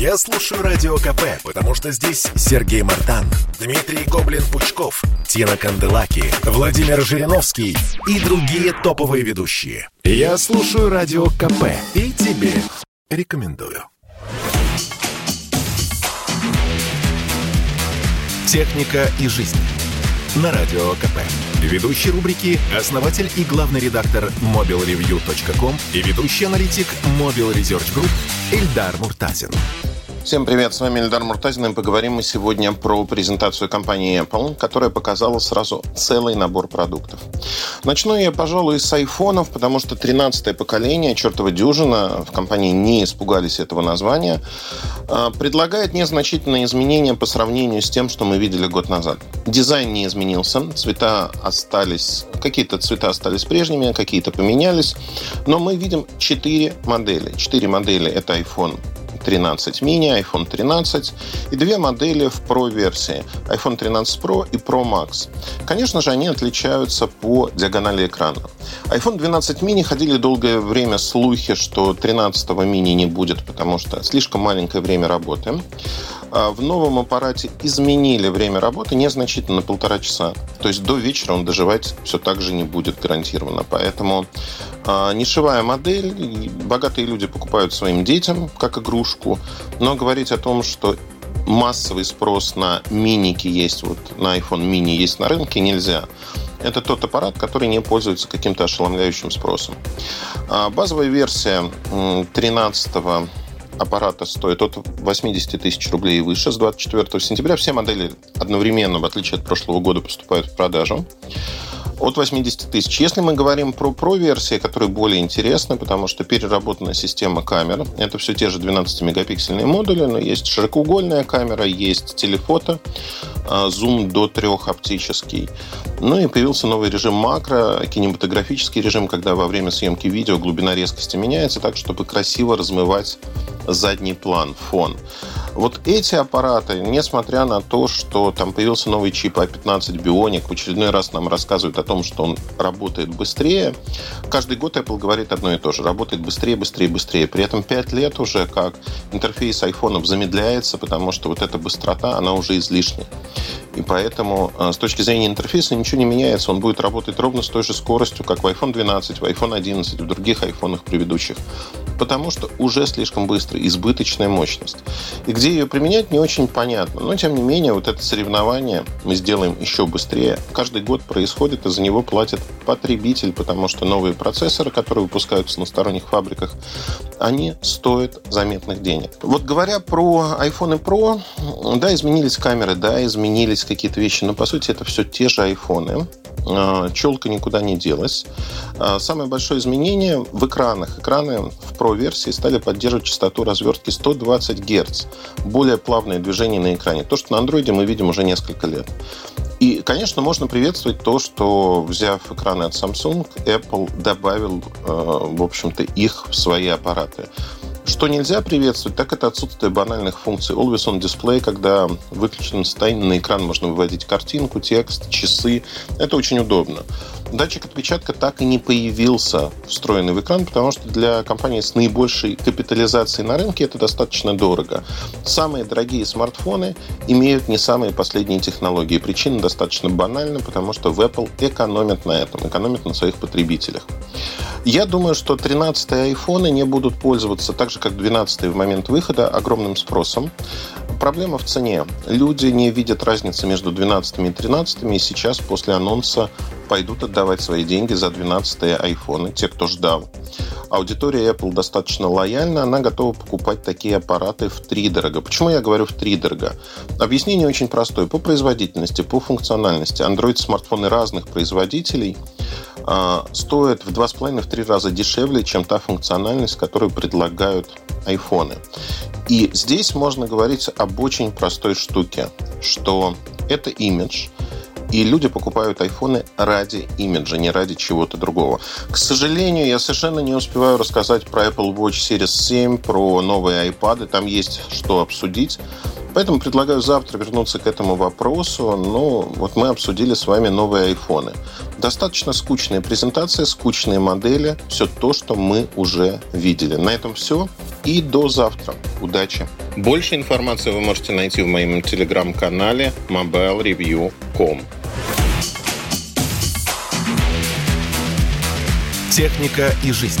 Я слушаю Радио КП, потому что здесь Сергей Мартан, Дмитрий Гоблин-Пучков, Тина Канделаки, Владимир Жириновский и другие топовые ведущие. Я слушаю Радио КП и тебе рекомендую. Техника и жизнь. На Радио КП. Ведущий рубрики – основатель и главный редактор mobilreview.com и ведущий аналитик Mobile Research Group Эльдар Муртазин. Всем привет, с вами Эльдар Муртазин, и поговорим мы сегодня про презентацию компании Apple, которая показала сразу целый набор продуктов. Начну я, пожалуй, с айфонов, потому что 13-е поколение, чертова дюжина, в компании не испугались этого названия, а, предлагает незначительные изменения по сравнению с тем, что мы видели год назад. Дизайн не изменился, цвета остались, какие-то цвета остались прежними, какие-то поменялись, но мы видим 4 модели. 4 модели – это iPhone 13 mini, iPhone 13 и две модели в Pro-версии iPhone 13 Pro и Pro Max. Конечно же, они отличаются по диагонали экрана. iPhone 12 mini ходили долгое время слухи, что 13 mini не будет, потому что слишком маленькое время работы. А в новом аппарате изменили время работы незначительно на полтора часа. То есть до вечера он доживать все так же не будет гарантированно. Поэтому а, нишевая модель, богатые люди покупают своим детям как игрушку, но говорить о том, что массовый спрос на миники есть, вот на iPhone mini есть на рынке, нельзя. Это тот аппарат, который не пользуется каким-то ошеломляющим спросом. А базовая версия 13 аппарата стоит от 80 тысяч рублей и выше. С 24 сентября все модели одновременно, в отличие от прошлого года, поступают в продажу от 80 тысяч. Если мы говорим про Pro-версии, которые более интересны, потому что переработана система камер, это все те же 12-мегапиксельные модули, но есть широкоугольная камера, есть телефото, а, зум до трех оптический. Ну и появился новый режим макро, кинематографический режим, когда во время съемки видео глубина резкости меняется так, чтобы красиво размывать задний план, фон. Вот эти аппараты, несмотря на то, что там появился новый чип A15 Bionic, в очередной раз нам рассказывают о том, что он работает быстрее, каждый год Apple говорит одно и то же. Работает быстрее, быстрее, быстрее. При этом 5 лет уже как интерфейс айфонов замедляется, потому что вот эта быстрота, она уже излишняя. И поэтому э, с точки зрения интерфейса ничего не меняется. Он будет работать ровно с той же скоростью, как в iPhone 12, в iPhone 11, в других айфонах предыдущих. Потому что уже слишком быстро, избыточная мощность. И где ее применять, не очень понятно. Но, тем не менее, вот это соревнование мы сделаем еще быстрее. Каждый год происходит, и за него платит потребитель, потому что новые процессоры, которые выпускаются на сторонних фабриках, они стоят заметных денег. Вот говоря про iPhone Pro, да, изменились камеры, да, изменились какие-то вещи, но по сути это все те же айфоны. А, Челка никуда не делась. А, самое большое изменение в экранах. Экраны в Pro-версии стали поддерживать частоту развертки 120 Гц. Более плавное движение на экране. То, что на Android мы видим уже несколько лет. И, конечно, можно приветствовать то, что, взяв экраны от Samsung, Apple добавил, э, в общем-то, их в свои аппараты. Что нельзя приветствовать, так это отсутствие банальных функций. Always on display, когда в выключенном состоянии на экран можно выводить картинку, текст, часы. Это очень удобно. Датчик отпечатка так и не появился встроенный в экран, потому что для компании с наибольшей капитализацией на рынке это достаточно дорого. Самые дорогие смартфоны имеют не самые последние технологии. Причина достаточно банальна, потому что в Apple экономят на этом, экономят на своих потребителях. Я думаю, что 13-е айфоны не будут пользоваться так же, как 12-е в момент выхода, огромным спросом. Проблема в цене. Люди не видят разницы между 12 и 13, и сейчас после анонса пойдут отдавать свои деньги за 12-е айфоны, те, кто ждал. Аудитория Apple достаточно лояльна, она готова покупать такие аппараты в три дорого. Почему я говорю в три дорого? Объяснение очень простое. По производительности, по функциональности. Android-смартфоны разных производителей э, стоят в 2,5-3 раза дешевле, чем та функциональность, которую предлагают айфоны. И здесь можно говорить об очень простой штуке, что это имидж – и люди покупают айфоны ради имиджа, не ради чего-то другого. К сожалению, я совершенно не успеваю рассказать про Apple Watch Series 7, про новые iPad. Там есть что обсудить. Поэтому предлагаю завтра вернуться к этому вопросу. Ну, вот мы обсудили с вами новые айфоны. Достаточно скучная презентация, скучные модели, все то, что мы уже видели. На этом все. И до завтра. Удачи! Больше информации вы можете найти в моем телеграм-канале mobilereview.com. Техника и жизнь.